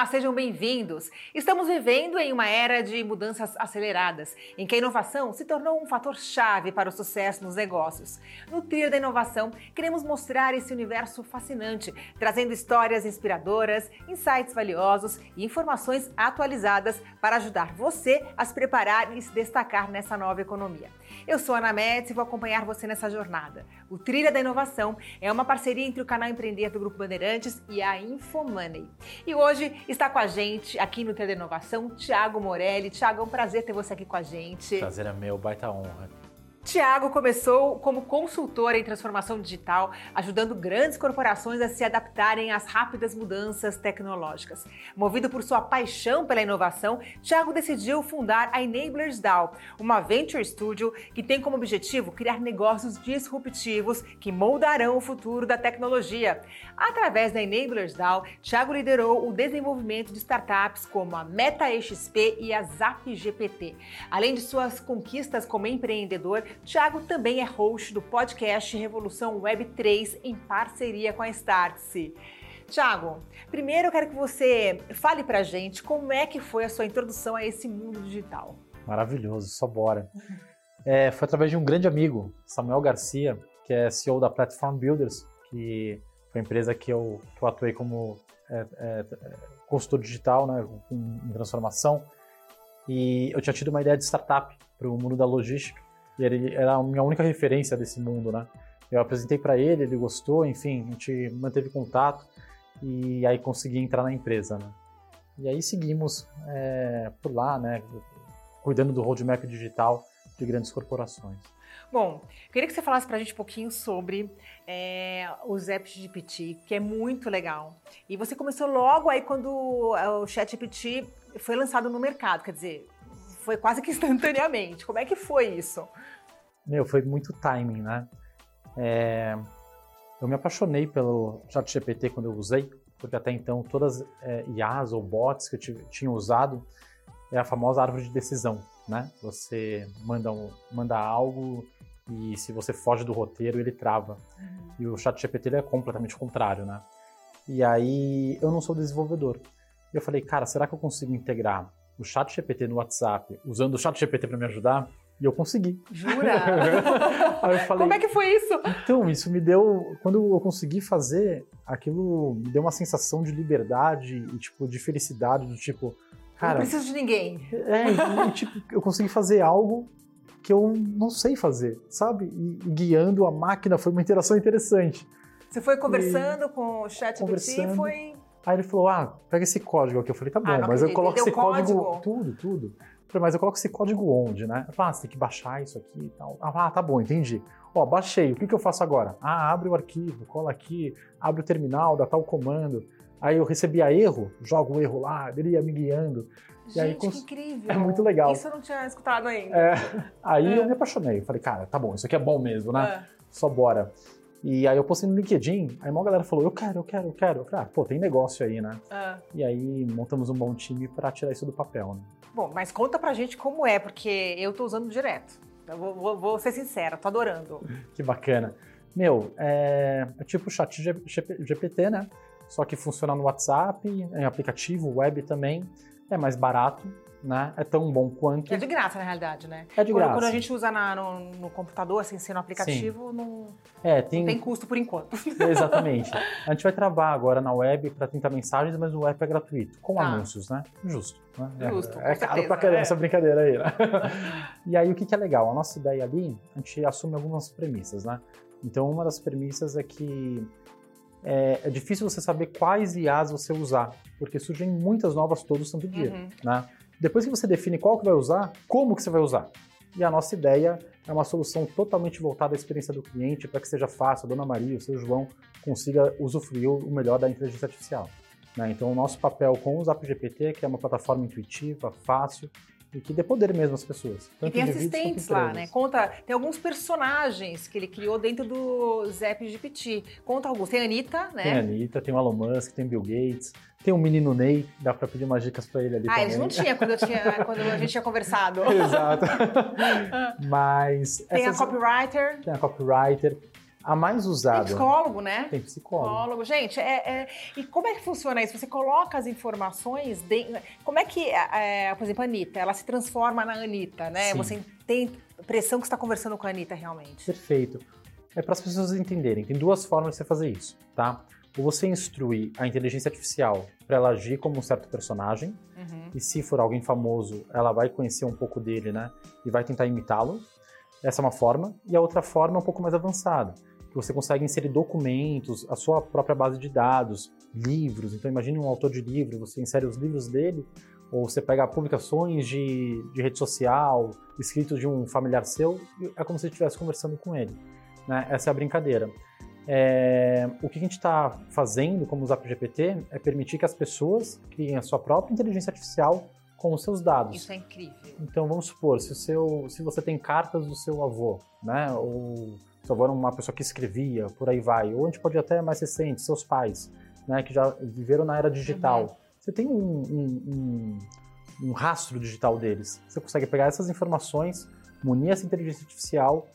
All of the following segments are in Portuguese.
Olá, sejam bem-vindos. Estamos vivendo em uma era de mudanças aceleradas, em que a inovação se tornou um fator chave para o sucesso nos negócios. No Trilho da Inovação, queremos mostrar esse universo fascinante, trazendo histórias inspiradoras, insights valiosos e informações atualizadas para ajudar você a se preparar e se destacar nessa nova economia. Eu sou Ana Metz e vou acompanhar você nessa jornada. O Trilha da Inovação é uma parceria entre o canal Empreender do Grupo Bandeirantes e a Infomoney. E hoje está com a gente aqui no Trilha da Inovação, Tiago Morelli. Tiago, é um prazer ter você aqui com a gente. Prazer é meu, baita honra. Tiago começou como consultor em transformação digital, ajudando grandes corporações a se adaptarem às rápidas mudanças tecnológicas. Movido por sua paixão pela inovação, Tiago decidiu fundar a Enablers DAO, uma venture studio que tem como objetivo criar negócios disruptivos que moldarão o futuro da tecnologia. Através da Enablers DAO, Tiago liderou o desenvolvimento de startups como a MetaXP e a ZapGPT. Além de suas conquistas como empreendedor, Tiago também é host do podcast Revolução Web 3 em parceria com a Startse. Tiago, primeiro eu quero que você fale pra gente como é que foi a sua introdução a esse mundo digital. Maravilhoso, só bora. É, foi através de um grande amigo, Samuel Garcia, que é CEO da Platform Builders, que foi a empresa que eu, que eu atuei como é, é, consultor digital, né, em transformação. E eu tinha tido uma ideia de startup para o mundo da logística e ele era a minha única referência desse mundo, né? Eu apresentei para ele, ele gostou, enfim, a gente manteve contato e aí consegui entrar na empresa, né? E aí seguimos é, por lá, né? Cuidando do roadmap digital de grandes corporações. Bom, queria que você falasse para a gente um pouquinho sobre é, os apps de GPT, que é muito legal. E você começou logo aí quando o ChatGPT foi lançado no mercado, quer dizer, foi quase que instantaneamente. Como é que foi isso? Meu, foi muito timing, né? É, eu me apaixonei pelo ChatGPT quando eu usei, porque até então todas é, IAs ou bots que eu tinha usado é a famosa árvore de decisão, né? Você manda, um, manda algo e se você foge do roteiro, ele trava. Uhum. E o ChatGPT é completamente contrário, né? E aí eu não sou desenvolvedor. E eu falei, cara, será que eu consigo integrar o ChatGPT no WhatsApp usando o ChatGPT para me ajudar? E eu consegui. Jura? Aí eu falei, Como é que foi isso? Então, isso me deu. Quando eu consegui fazer, aquilo me deu uma sensação de liberdade e, tipo, de felicidade, do tipo. Cara, não preciso de ninguém. É, e, tipo, eu consegui fazer algo que eu não sei fazer, sabe? E, e guiando a máquina foi uma interação interessante. Você foi conversando e, com o chat e foi. Aí ele falou: ah, pega esse código aqui. Eu falei: tá bom, ah, mas eu coloco esse código. código. Tudo, tudo. Falei, mas eu coloco esse código onde, né? Eu falei, ah, você tem que baixar isso aqui e tal. Ah, tá bom, entendi. Ó, baixei, o que, que eu faço agora? Ah, abre o arquivo, cola aqui, abre o terminal, dá tal comando. Aí eu recebia erro, jogo o erro lá, ele ia me guiando. E Gente, aí, que incrível. É muito legal. Isso eu não tinha escutado ainda. É, aí É. eu me apaixonei. Falei, cara, tá bom, isso aqui é bom mesmo, né? Ah, Só bora. E aí eu postei no LinkedIn, aí uma galera falou, eu quero, eu quero, eu quero. Eu falei, ah, pô, tem negócio aí, né? ah. E aí montamos um bom time para tirar isso do papel, né? Bom, mas conta pra gente como é, porque eu tô usando direto. Eu vou, vou- vou ser sincera, tô adorando. Que bacana. Meu, é, é tipo o chat G- GPT, né? Só que funciona no WhatsApp, em aplicativo, web também. É mais barato, né? É tão bom quanto. É de graça, na realidade, né? É de Quando- graça. Quando a gente usa na- no, no computador, assim, sendo aplicativo, não, É, tem, não tem custo por enquanto. Exatamente. A gente vai travar agora na web para tentar mensagens, mas o app é gratuito, com Tá. anúncios, né? Justo. Né? Justo, É, é caro pra caramba é. essa brincadeira aí, né? e aí o que, que é legal? A nossa ideia ali, a gente assume algumas premissas, né? Então uma das premissas é que é, é difícil você saber quais IAs você usar, porque surgem muitas novas todo santo dia, Uhum. né? Depois que você define qual que vai usar, como que você vai usar? E a nossa ideia é uma solução totalmente voltada à experiência do cliente para que seja fácil, a Dona Maria, o seu João consiga usufruir o melhor da inteligência artificial. né? Então, o nosso papel com o Zap GPT é uma plataforma intuitiva, fácil e que dê poder mesmo às pessoas. E tem assistentes lá, né? Conta, tem alguns personagens que ele criou dentro do Zap GPT. Conta alguns. Tem a Anitta, né? Tem a Anitta, tem o Elon Musk, tem Bill Gates, tem o menino Ney, dá para pedir umas dicas para ele ali Ah, também. eles não tinham quando, eu tinha, quando a gente tinha conversado. Exato. Mas Tem a essas- copywriter, tem a copywriter, a mais tem usada. psicólogo, né? Tem psicólogo. Psicólogo. Gente, é, é- e como é que funciona isso? Você coloca as informações, de- como é que, é, por exemplo, a Anitta, ela se transforma na Anitta, né? Sim. Você tem impressão que está conversando com a Anitta realmente. Perfeito. É para as pessoas entenderem. Tem duas formas de você fazer isso, tá? Ou você instrui a inteligência artificial para ela agir como um certo personagem, Uhum. e se for alguém famoso, ela vai conhecer um pouco dele, né? E vai tentar imitá-lo. Essa é uma forma. E a outra forma é um pouco mais avançada, que você consegue inserir documentos, a sua própria base de dados, livros. Então imagine um autor de livro, você insere os livros dele, ou você pega publicações de, de rede social, escritos de um familiar seu, é como se estivesse conversando com ele. Né? Essa é a brincadeira. É, o que a gente está fazendo como Zap GPT é permitir que as pessoas criem a sua própria inteligência artificial com os seus dados. Isso é incrível. Então vamos supor, se, o seu, se você tem cartas do seu avô, né? Ou era uma pessoa que escrevia, por aí vai. Ou a gente pode até mais recente, seus pais, né? Que já viveram na era digital. Uhum. Você tem um, um- um- um rastro digital deles. Você consegue pegar essas informações, munir essa inteligência artificial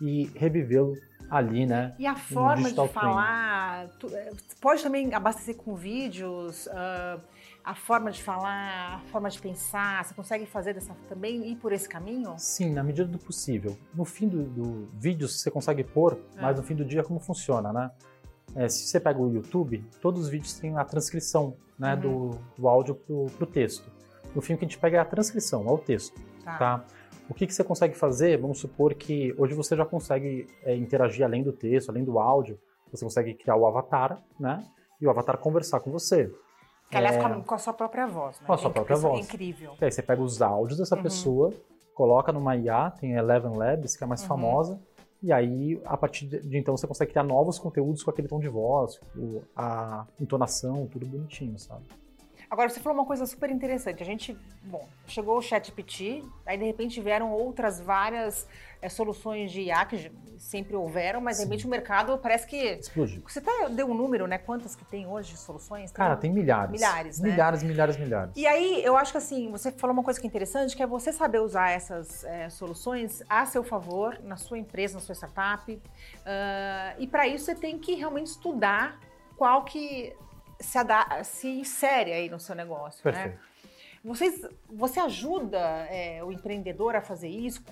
e revivê-lo ali, né? E a forma de falar, tu- é, pode também abastecer com vídeos, ah, a forma de falar, a forma de pensar, você consegue fazer dessa também ir por esse caminho? Sim, na medida do possível. No fim do, do vídeo você consegue pôr, É. mas no fim do dia como funciona, né? É, se você pega o YouTube, todos os vídeos têm a transcrição né, Uhum. do, do áudio pro, pro texto. No fim o que a gente pega é a transcrição, é o texto, Tá. tá? O que, que você consegue fazer? Vamos supor que hoje você já consegue é, interagir além do texto, além do áudio. Você consegue criar o avatar, né? E o avatar conversar com você. Que, aliás, É. com a, sua própria voz, né? Com a sua É própria é voz. incrível. E aí você pega os áudios dessa Uhum. pessoa, coloca numa IA, tem a Eleven Labs, que é a mais Uhum. famosa, e aí, a partir de, então, você consegue criar novos conteúdos com aquele tom de voz, a entonação, tudo bonitinho, sabe? Agora, você falou uma coisa super interessante. A gente, bom, chegou o ChatGPT, aí de repente vieram outras várias eh, soluções de IA que sempre houveram, mas de repente o mercado parece que. Explodiu. Você até deu um número, né? Quantas que tem hoje de soluções? Cara, tem milhares. Milhares, né? Milhares, milhares, milhares. E aí, eu acho que assim, você falou uma coisa que é interessante, que é você saber usar essas eh, soluções a seu favor, na sua empresa, na sua startup. Ah, e para isso você tem que realmente estudar qual que se, se insere aí no seu negócio, né? Perfeito. Vocês, você ajuda eh, o empreendedor a fazer isso?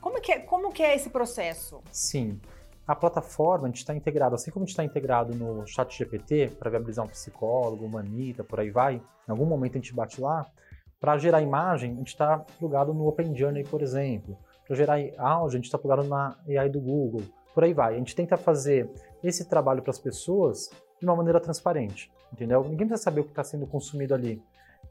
Como que é, como que é esse processo? Sim. A plataforma, a gente está integrado, assim como a gente está integrado no chat GPT, para viabilizar um psicólogo, uma Anitta, por aí vai, em algum momento a gente bate lá, para gerar imagem, a gente está plugado no Open Journey, por exemplo. Para gerar áudio, a gente está plugado na AI do Google, por aí vai. A gente tenta fazer esse trabalho para as pessoas de uma maneira transparente, entendeu? Ninguém precisa saber o que está sendo consumido ali,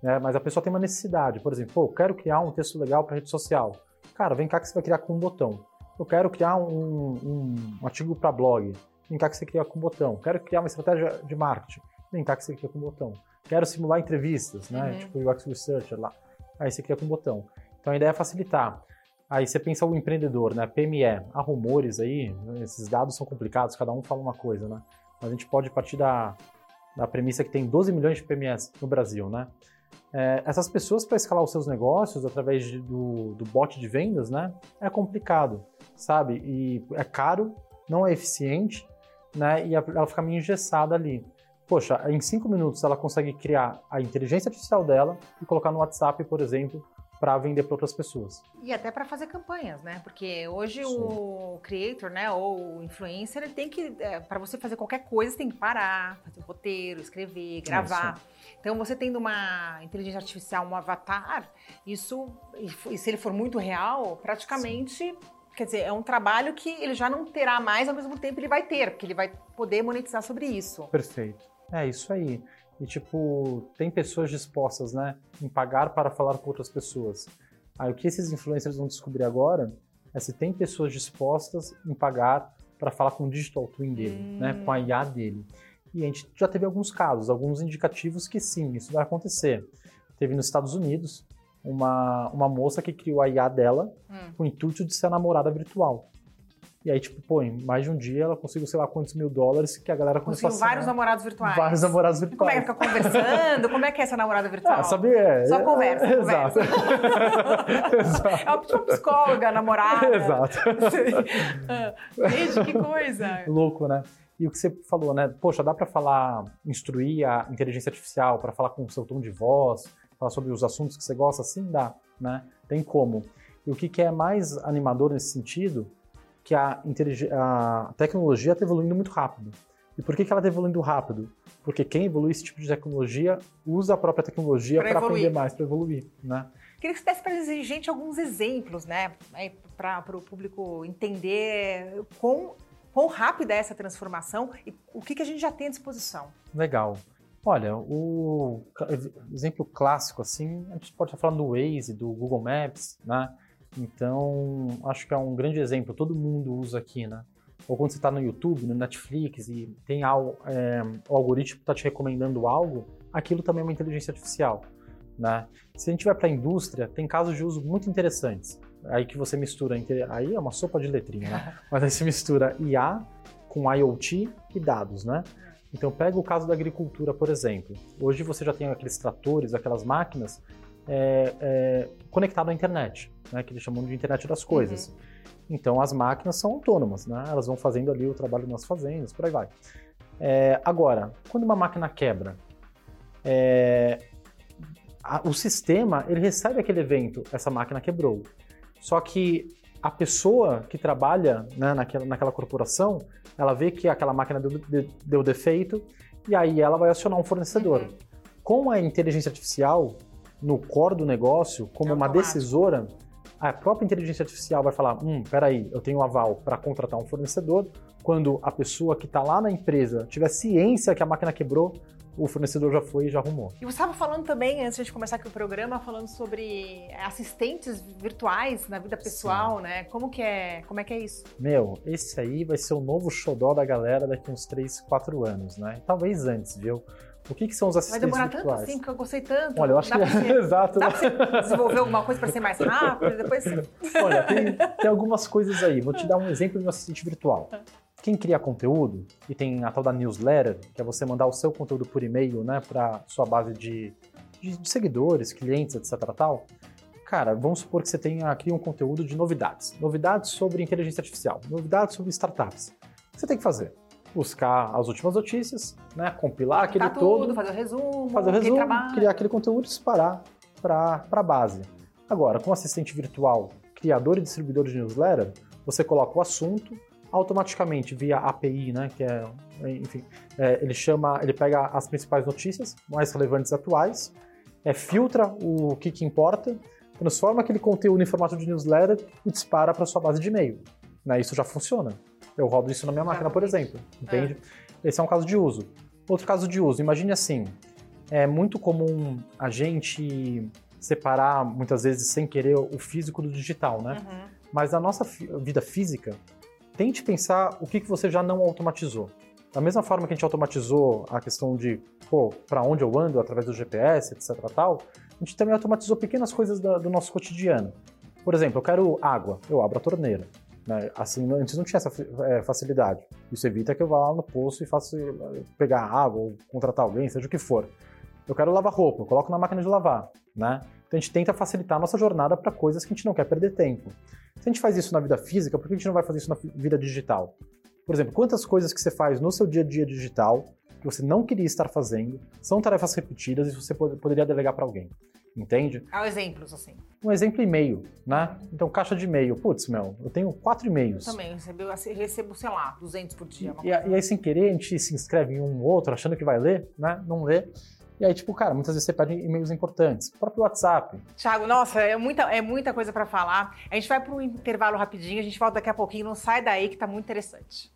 né? mas a pessoa tem uma necessidade. Por exemplo, eu quero criar um texto legal para rede social. Cara, vem cá que você vai criar com um botão. Eu quero criar um, um, um artigo para blog. Linkar que você cria com o botão. Quero criar uma estratégia de marketing. Linkar que você cria com o botão. Quero simular entrevistas, né? Uhum. Tipo UX Researcher lá. Aí você cria com o botão. Então a ideia é facilitar. Aí você pensa o empreendedor, né? PME. Há rumores aí, né? esses dados são complicados, cada um fala uma coisa, né? Mas a gente pode partir da, da premissa que tem 12 milhões de PMEs no Brasil, né? É, essas pessoas para escalar os seus negócios através de- do, do bot de vendas, né? É complicado, sabe? E é caro, não é eficiente, né? E ela fica meio engessada ali. Poxa, em cinco minutos ela consegue criar a inteligência artificial dela e colocar no WhatsApp, por exemplo, para vender para outras pessoas. E até para fazer campanhas, né? Porque hoje Sim. o creator, né, ou o influencer, ele tem que, para você fazer qualquer coisa, você tem que parar, fazer roteiro, escrever, gravar. Então, você tendo uma inteligência artificial, um avatar, isso, e se ele for muito real, praticamente, quer dizer, é um trabalho que ele já não terá mais, ao mesmo tempo ele vai ter, porque ele vai poder monetizar sobre isso. Perfeito. É isso aí. E tipo, tem pessoas dispostas, né, em pagar para falar com outras pessoas. Aí o que esses influencers vão descobrir agora é se tem pessoas dispostas em pagar para falar com o digital twin dele, Hum. né, com a IA dele. E a gente já teve alguns casos, alguns indicativos que sim, isso vai acontecer. Teve nos Estados Unidos uma, uma moça que criou a IA dela Hum. com o intuito de ser a namorada virtual. E aí, tipo, pô, em mais de um dia ela conseguiu, sei lá, quantos mil dólares que a galera Conseguiu a vários namorados virtuais. Vários namorados E Como é virtuais. que fica conversando? Como é que é essa namorada virtual? Ah, sabe, é, Só é, conversa, é, conversa. Exato. Exato. É uma tipo psicóloga, namorada. Exato. Ah, Gente, que coisa. Louco, né? E o que você falou, né? Poxa, dá pra falar, instruir a inteligência artificial para falar com o seu tom de voz, falar sobre os assuntos que você gosta, sim, dá, né? Tem como. E o que, que é mais animador nesse sentido, que a, a tecnologia está evoluindo muito rápido. E por que, que ela está evoluindo rápido? Porque quem evolui esse tipo de tecnologia usa a própria tecnologia para evoluir. aprender mais, para evoluir, né? Queria que você desse para gente alguns exemplos, né? Para o público entender quão, quão rápida é essa transformação e o que, que a gente já tem à disposição. Legal. Olha, o exemplo clássico, assim, a gente pode estar falando do Waze, do Google Maps, né? Então, acho que é um grande exemplo, todo mundo usa aqui, né? Ou quando você está no YouTube, no Netflix e tem al- é, o algoritmo está te recomendando algo, aquilo também é uma inteligência artificial, né? Se a gente vai para a indústria, tem casos de uso muito interessantes. Aí que você mistura, aí é uma sopa de letrinha, né? Mas aí você mistura IA com IoT e dados, né? Então, pega o caso da agricultura, por exemplo. Hoje você já tem aqueles tratores, aquelas máquinas é, é, conectadas à internet, né, que eles chamam de internet das coisas. Então, as máquinas são autônomas, né? elas vão fazendo ali o trabalho nas fazendas, por aí vai. É, agora, quando uma máquina quebra, é, a- o sistema ele recebe aquele evento, essa máquina quebrou. Só que a pessoa que trabalha né, naquela, naquela corporação, ela vê que aquela máquina deu, de- deu defeito e aí ela vai acionar um fornecedor. Uhum. Com a inteligência artificial, no core do negócio, como É uma decisora, a própria inteligência artificial vai falar: hum, peraí, eu tenho um aval para contratar um fornecedor. Quando a pessoa que está lá na empresa tiver ciência que a máquina quebrou, o fornecedor já foi e já arrumou. E você estava falando também, antes de começar aqui o programa, falando sobre assistentes virtuais na vida pessoal, né? Como que é, como é que é isso? Meu, esse aí vai ser o novo xodó da galera daqui uns 3, 4 anos, né? Talvez antes, viu? O que, que são os Vai assistentes demorar tanto virtuais? assim, porque eu gostei tanto. Olha, eu acho dá que você, exato. dá pra desenvolver alguma coisa para ser mais rápido, depois. Olha, tem, tem algumas coisas aí. Vou te dar um exemplo de um assistente virtual. Quem cria conteúdo e tem a tal da newsletter, que é você mandar o seu conteúdo por e-mail, né, para sua base de, de, de seguidores, clientes, etc. Tal. Cara, vamos supor que você tenha cria um conteúdo de novidades, novidades sobre inteligência artificial, novidades sobre startups. O que você tem que fazer? Buscar as últimas notícias, né, compilar aquele Tá tudo, todo, fazer o resumo, fazer o resumo, criar aquele conteúdo e disparar para a base. Agora, com assistente virtual, criador e distribuidor de newsletter, você coloca o assunto, automaticamente via API, né, que é, enfim, é, ele chama, ele pega as principais notícias mais relevantes atuais, é, filtra o que, que importa, transforma aquele conteúdo em formato de newsletter e dispara para sua base de e-mail. Né, isso já funciona. Eu rodo isso na minha máquina, por exemplo. Entende? Esse é um caso de uso. Outro caso de uso, imagine assim, é muito comum a gente separar, muitas vezes sem querer, o físico do digital, né? Uhum. Mas na nossa vida física, tente pensar o que, que você já não automatizou. Da mesma forma que a gente automatizou a questão de, pô, para onde eu ando através do GPS, etc. tal, a gente também automatizou pequenas coisas da- do nosso cotidiano. Por exemplo, eu quero água, eu abro a torneira. Né? Assim, antes não tinha essa eh, facilidade. Isso evita que eu vá lá no poço e faça pegar água ou contratar alguém, seja o que for. Eu quero lavar roupa, eu coloco na máquina de lavar, né? Então a gente tenta facilitar a nossa jornada para coisas que a gente não quer perder tempo. Se a gente faz isso na vida física, por que a gente não vai fazer isso na vida digital? Por exemplo, quantas coisas que você faz no seu dia a dia digital que você não queria estar fazendo são tarefas repetidas e você pod- poderia delegar para alguém? Entende? Há exemplos, assim. Um exemplo e-mail, né? Então, caixa de e-mail. Putz, meu, eu tenho quatro e-mails. Também, recebeu, assim, recebo, sei lá, 200 por dia. E, e aí, sem querer, a gente se inscreve em um ou outro, achando que vai ler, né? Não lê. E aí, tipo, cara, muitas vezes você perde e-mails importantes. O próprio WhatsApp. Thiago, nossa, é muita, é muita coisa para falar. A gente vai para um intervalo rapidinho, a gente volta daqui a pouquinho. Não sai daí que tá muito interessante.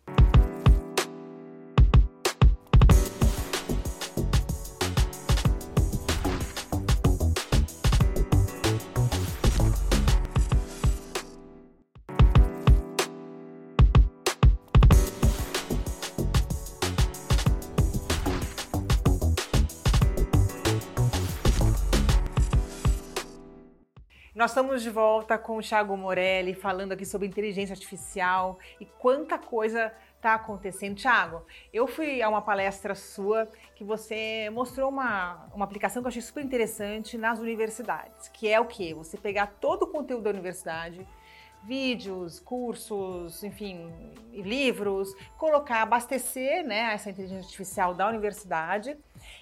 Estamos de volta com o Thiago Morelli falando aqui sobre inteligência artificial e quanta coisa está acontecendo. Thiago, eu fui a uma palestra sua que você mostrou uma, uma aplicação que eu achei super interessante nas universidades, que é o quê? Você pegar todo o conteúdo da universidade, vídeos, cursos, enfim, livros, colocar, abastecer né, essa inteligência artificial da universidade.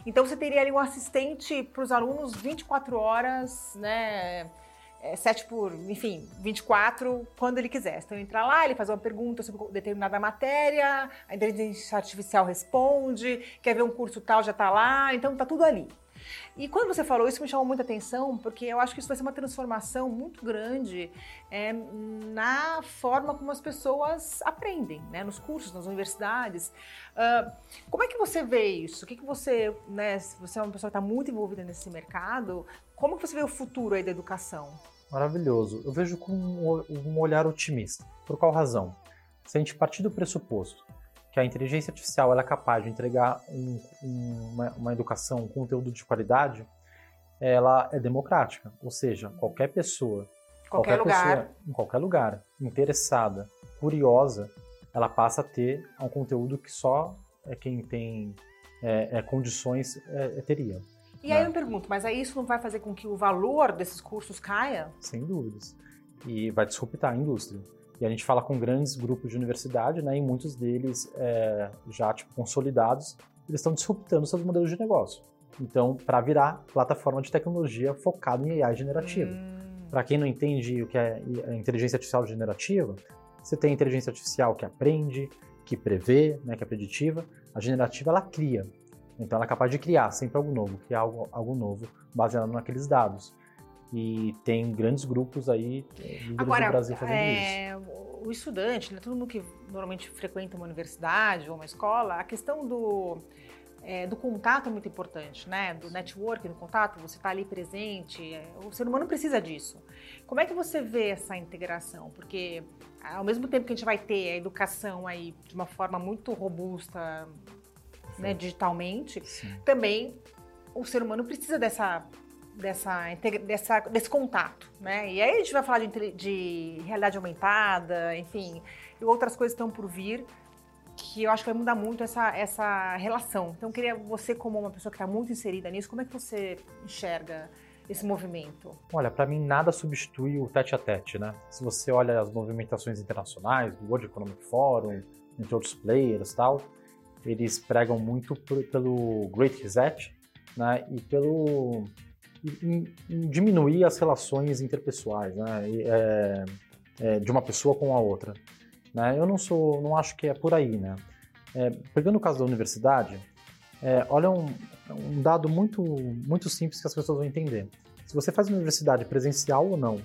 Então você teria ali um assistente para os alunos 24 horas, né? É, 7 por, enfim, 24, quando ele quiser. Então, entrar lá, ele faz uma pergunta sobre determinada matéria, a inteligência artificial responde, quer ver um curso tal, já está lá, então tá tudo ali. E quando você falou isso, me chamou muita atenção, porque eu acho que isso vai ser uma transformação muito grande é, na forma como as pessoas aprendem, né, nos cursos, nas universidades. Ah, como é que você vê isso? O que, que você, né, se você é uma pessoa que está muito envolvida nesse mercado, como que você vê o futuro aí da educação? Maravilhoso. Eu vejo com um olhar otimista. Por qual razão? Se a gente partir do pressuposto que a inteligência artificial é capaz de entregar um- um- uma, uma educação, um conteúdo de qualidade, ela é democrática. Ou seja, qualquer pessoa, Qualquer, lugar. pessoa, em qualquer lugar, interessada, curiosa, ela passa a ter um conteúdo que só é quem tem é, é, condições é, teria. E aí Né? eu me pergunto, mas aí isso não vai fazer com que o valor desses cursos caia? sem dúvidas. E vai disruptar a indústria. E a gente fala com grandes grupos de universidade, né, e muitos deles é, já tipo, consolidados, eles estão disruptando seus modelos de negócio. Então, para virar plataforma de tecnologia focada em AI generativa. Hum, Para quem não entende o que é a inteligência artificial generativa, você tem a inteligência artificial que aprende, que prevê, né, que é preditiva. A generativa, ela cria. Então, ela é capaz de criar sempre algo novo, criar algo, algo novo baseado naqueles dados. E tem grandes grupos aí, Agora, do Brasil fazendo isso. é, o estudante, né, todo mundo que normalmente frequenta uma universidade ou uma escola, a questão do, é, do contato é muito importante, né? Do network, do contato, você está ali presente. é, o ser humano precisa disso. Como é que você vê essa integração? Porque ao mesmo tempo que a gente vai ter a educação aí de uma forma muito robusta, né, digitalmente, Sim. também o ser humano precisa dessa, dessa, dessa, desse contato, né? E aí a gente vai falar de, de realidade aumentada, enfim, e outras coisas estão por vir que eu acho que vai mudar muito essa, essa relação. Então eu queria você como uma pessoa que está muito inserida nisso, como é que você enxerga esse movimento? Olha, para mim nada substitui o tete a tete, né? Se você olha as movimentações internacionais, do World Economic Forum, entre outros players, tal, eles pregam muito por- pelo Great Reset, né? E pelo em, em diminuir as relações interpessoais, né? E, é, é, de uma pessoa com a outra. Né? Eu não sou, não acho que é por aí, né? É, pegando o caso da universidade, é, olha um, um dado muito, muito simples que as pessoas vão entender. Se você faz uma universidade presencial ou não,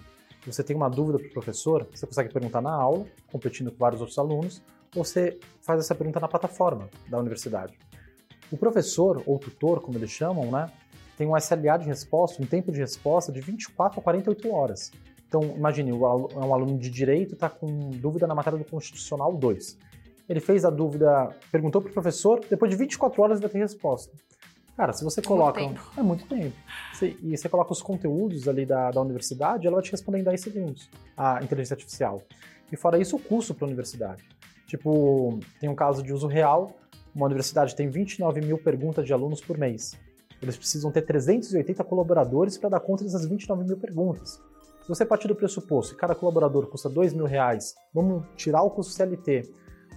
você tem uma dúvida para o professor, você consegue perguntar na aula, competindo com vários outros alunos, você faz essa pergunta na plataforma da universidade. O professor, ou tutor, como eles chamam, né, tem um SLA de resposta, um tempo de resposta de 24 a 48 horas. Então, imagine, é um aluno de direito, está com dúvida na matéria do Constitucional 2. Ele fez a dúvida, perguntou para o professor, depois de 24 horas vai ter resposta. Cara, se você coloca. Muito tempo. É muito tempo. Você- e você coloca os conteúdos ali da, da universidade, ela vai te responder em 10 segundos, a inteligência artificial. E fora isso, o custo para a universidade. Tipo, tem um caso de uso real: uma universidade tem 29 mil perguntas de alunos por mês. Eles precisam ter 380 colaboradores para dar conta dessas 29 mil perguntas. Se você partir do pressuposto que cada colaborador custa 2 mil reais, vamos tirar o custo CLT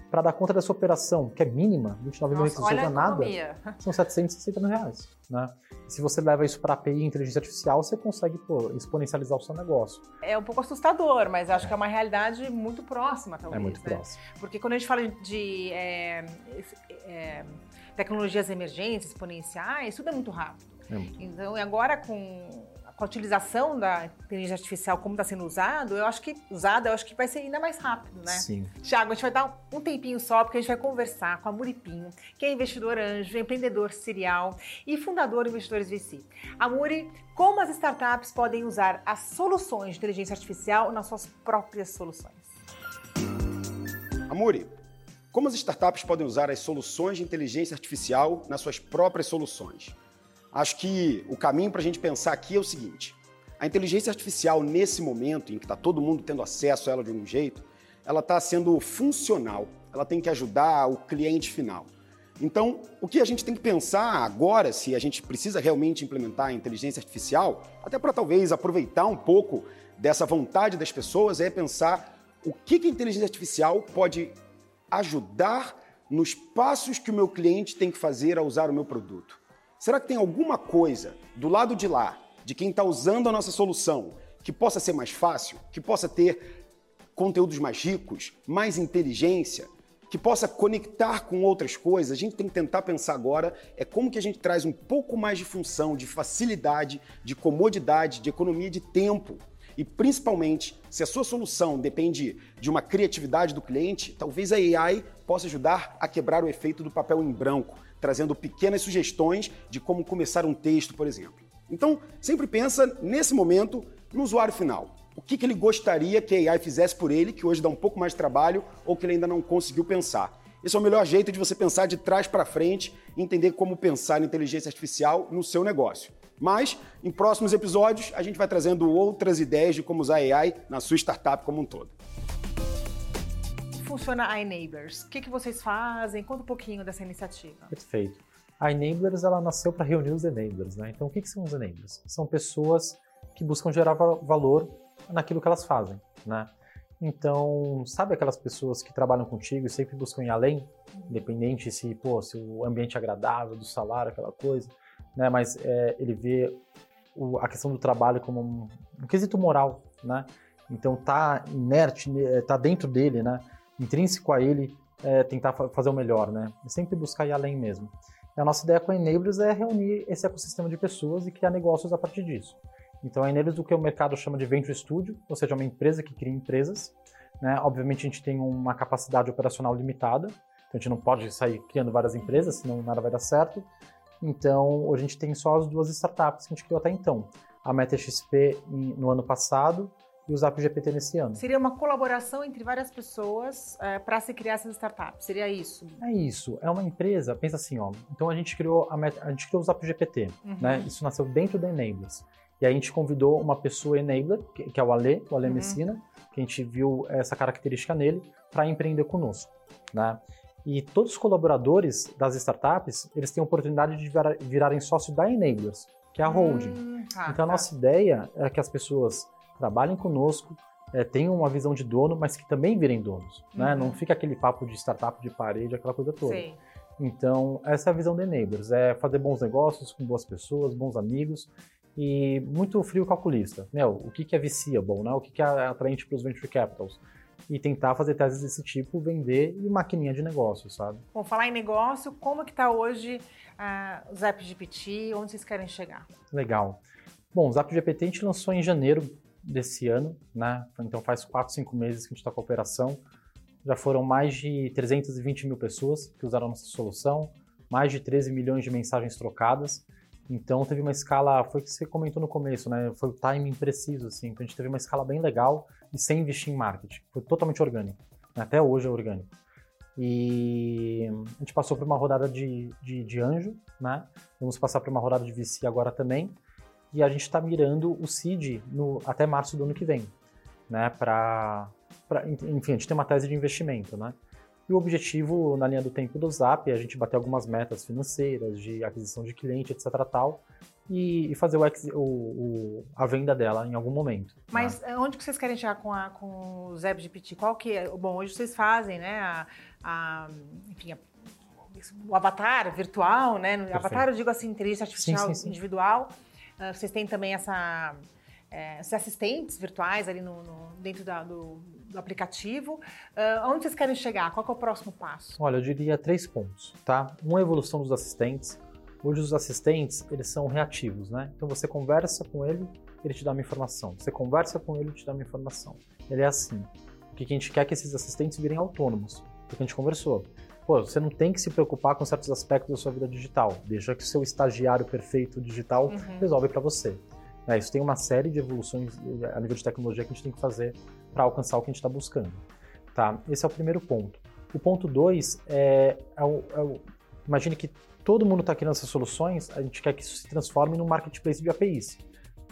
para dar conta dessa operação, que é mínima, 29 mil reais não seja nada, são 760 mil reais. Né? Se você leva isso para API e inteligência artificial, você consegue pô, exponencializar o seu negócio. É um pouco assustador, mas acho que é uma realidade muito próxima, talvez. é muito né? próximo. Porque quando a gente fala de é, é, tecnologias emergentes, exponenciais, tudo é muito rápido. É muito. Então, e agora com, com a utilização da inteligência artificial como está sendo usado, eu acho que usada, eu acho que vai ser ainda mais rápido, né? Sim. Tiago, a gente vai dar um tempinho só, porque a gente vai conversar com a Muripinho, que é investidor anjo, empreendedor serial e fundador do Investidores VC. A Muri, como as startups podem usar as soluções de inteligência artificial nas suas próprias soluções. Amuri, como as startups podem usar as soluções de inteligência artificial nas suas próprias soluções? Acho que o caminho para a gente pensar aqui é o seguinte: a inteligência artificial, nesse momento em que está todo mundo tendo acesso a ela de algum jeito, ela está sendo funcional, ela tem que ajudar o cliente final. Então, o que a gente tem que pensar agora, se a gente precisa realmente implementar a inteligência artificial, até para talvez aproveitar um pouco dessa vontade das pessoas, é pensar o que que a inteligência artificial pode ajudar nos passos que o meu cliente tem que fazer ao usar o meu produto. Será que tem alguma coisa do lado de lá, de quem está usando a nossa solução, que possa ser mais fácil, que possa ter conteúdos mais ricos, mais inteligência, que possa conectar com outras coisas, a gente tem que tentar pensar agora é como que a gente traz um pouco mais de função, de facilidade, de comodidade, de economia de tempo. E principalmente, se a sua solução depende de uma criatividade do cliente, talvez a AI possa ajudar a quebrar o efeito do papel em branco, trazendo pequenas sugestões de como começar um texto, por exemplo. Então, sempre pensa nesse momento no usuário final. O que, que ele gostaria que a AI fizesse por ele, que hoje dá um pouco mais de trabalho ou que ele ainda não conseguiu pensar. Esse é o melhor jeito de você pensar de trás para frente e entender como pensar em inteligência artificial no seu negócio. Mas, em próximos episódios, a gente vai trazendo outras ideias de como usar AI na sua startup como um todo. Funciona a Enablers. O que, que vocês fazem? Conta um pouquinho dessa iniciativa. Perfeito. A Enablers, ela nasceu para reunir os enablers, né? Então, o que, que são os enablers? São pessoas que buscam gerar va- valor naquilo que elas fazem, né? Então, sabe aquelas pessoas que trabalham contigo e sempre buscam ir além, independente se, pô, se o ambiente é agradável, do salário, aquela coisa, né? Mas é, ele vê o- a questão do trabalho como um, um quesito moral, né? Então, tá inerte, né, tá dentro dele, né? Intrínseco a ele, é, tentar fa- fazer o melhor, né? E sempre buscar ir além mesmo. E a nossa ideia com a Enablers é reunir esse ecossistema de pessoas e criar negócios a partir disso. Então, a Enablers, o que o mercado chama de Venture Studio, ou seja, uma empresa que cria empresas. Né? Obviamente, a gente tem uma capacidade operacional limitada, então a gente não pode sair criando várias empresas, senão nada vai dar certo. Então, a gente tem só as duas startups que a gente criou até então. A MetaXP no ano passado e o Zap GPT nesse ano. Seria uma colaboração entre várias pessoas para se criar essas startups. Seria isso? É isso, é uma empresa, pensa assim, ó. Então a gente criou a, Met- a gente criou o Zap GPT, Uhum. né? Isso nasceu dentro da Enablers. E aí a gente convidou uma pessoa enabler, que, que é o Ale, o Ale Uhum. Messina, que a gente viu essa característica nele, para empreender conosco, né? E todos os colaboradores das startups, eles têm a oportunidade de vira- virarem sócio da Enablers, que é a holding. Hum, tá, Então a tá. nossa ideia é que as pessoas trabalhem conosco, eh, tenham uma visão de dono, mas que também virem donos. Né? Uhum. Não fica aquele papo de startup de parede, aquela coisa toda. Sei. Então, essa é a visão da Enablers, é fazer bons negócios com boas pessoas, bons amigos e muito frio calculista. Meu, o que que é viable, né? o que que é atraente para os venture capitals? E tentar fazer teses desse tipo, vender e maquininha de negócio, sabe? Bom, falar em negócio, como que está hoje ah, o Zap GPT? Onde vocês querem chegar? Legal. Bom, o Zap GPT a gente lançou em janeiro desse ano, né? Então faz 4, 5 meses que a gente está com a operação. Já foram mais de 320 mil pessoas que usaram a nossa solução, mais de 13 milhões de mensagens trocadas. Então teve uma escala, foi o que você comentou no começo, né? Foi o timing preciso, assim. Então a gente teve uma escala bem legal e sem investir em marketing. Foi totalmente orgânico. Até hoje é orgânico. E a gente passou por uma rodada de, de, de anjo, né? Vamos passar por uma rodada de VC agora também. E a gente está mirando o seed no, até março do ano que vem, né? Pra, pra, enfim, a gente tem uma tese de investimento, né? E o objetivo na linha do tempo do Zap é a gente bater algumas metas financeiras, de aquisição de cliente, etc. tal, e, e fazer o, o, o, a venda dela em algum momento. Né? Mas né? onde que vocês querem chegar com, a, com o ZapGPT? Qual que é? Bom, hoje vocês fazem, né? A, a, enfim, a, o avatar virtual, né? Perfeito. Avatar, eu digo assim, inteligência artificial sim, sim, sim. individual. Uh, vocês têm também essa, é, esses assistentes virtuais ali no, no dentro da, do do aplicativo. Uh, onde vocês querem chegar? Qual é o próximo passo? Olha, eu diria três pontos, tá? Uma evolução dos assistentes. Hoje os assistentes, eles são reativos, né? Então você conversa com ele, ele te dá uma informação. Você conversa com ele, ele te dá uma informação. Ele é assim. O que a gente quer é que esses assistentes virem autônomos. Porque a gente conversou. Pô, você não tem que se preocupar com certos aspectos da sua vida digital. Deixa que o seu estagiário perfeito digital uhum. resolve para você. É, isso tem uma série de evoluções eh, a nível de tecnologia que a gente tem que fazer para alcançar o que a gente está buscando. Tá? Esse é o primeiro ponto. O ponto dois é, é, o, é o, imagine que todo mundo está criando essas soluções, a gente quer que isso se transforme num marketplace de APIs.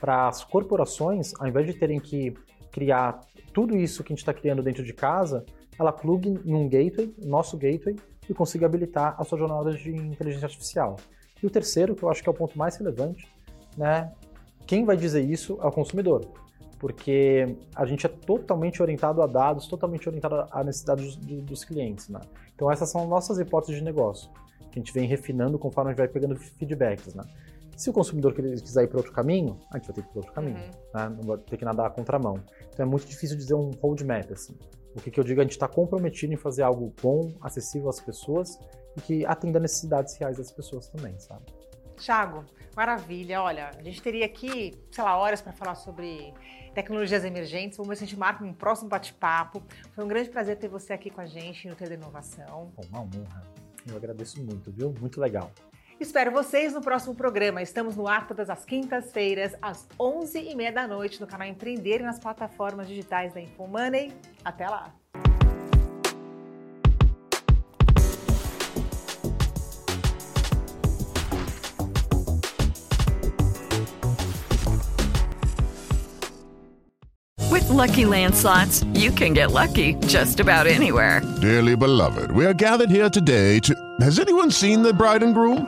Para as corporações, ao invés de terem que criar tudo isso que a gente está criando dentro de casa, ela plugue em um gateway, nosso gateway, e consiga habilitar as suas jornadas de inteligência artificial. E o terceiro, que eu acho que é o ponto mais relevante, né? Quem vai dizer isso é o consumidor porque a gente é totalmente orientado a dados, totalmente orientado à necessidade dos, dos clientes. Né? Então essas são nossas hipóteses de negócio, que a gente vem refinando conforme a gente vai pegando feedbacks. Né? Se o consumidor quiser ir para outro caminho, a gente vai ter que ir para outro caminho, uhum. né? não vai ter que nadar à contramão. Então é muito difícil dizer um roadmap. Assim. O que, que eu digo, a gente está comprometido em fazer algo bom, acessível às pessoas e que atenda necessidades reais das pessoas também, sabe? Tiago, maravilha. Olha, a gente teria aqui, sei lá, horas para falar sobre tecnologias emergentes. Vamos ver se a gente marca um próximo bate-papo. Foi um grande prazer ter você aqui com a gente no Ter Inovação. Uma honra. Eu agradeço muito, viu? Muito legal. Espero vocês no próximo programa. Estamos no ar todas as quintas-feiras, às 11h30 da noite, no canal Empreender e nas plataformas digitais da InfoMoney. Até lá! Lucky Land slots, you can get lucky just about anywhere. Dearly beloved, we are gathered here today to. Has anyone seen the bride and groom?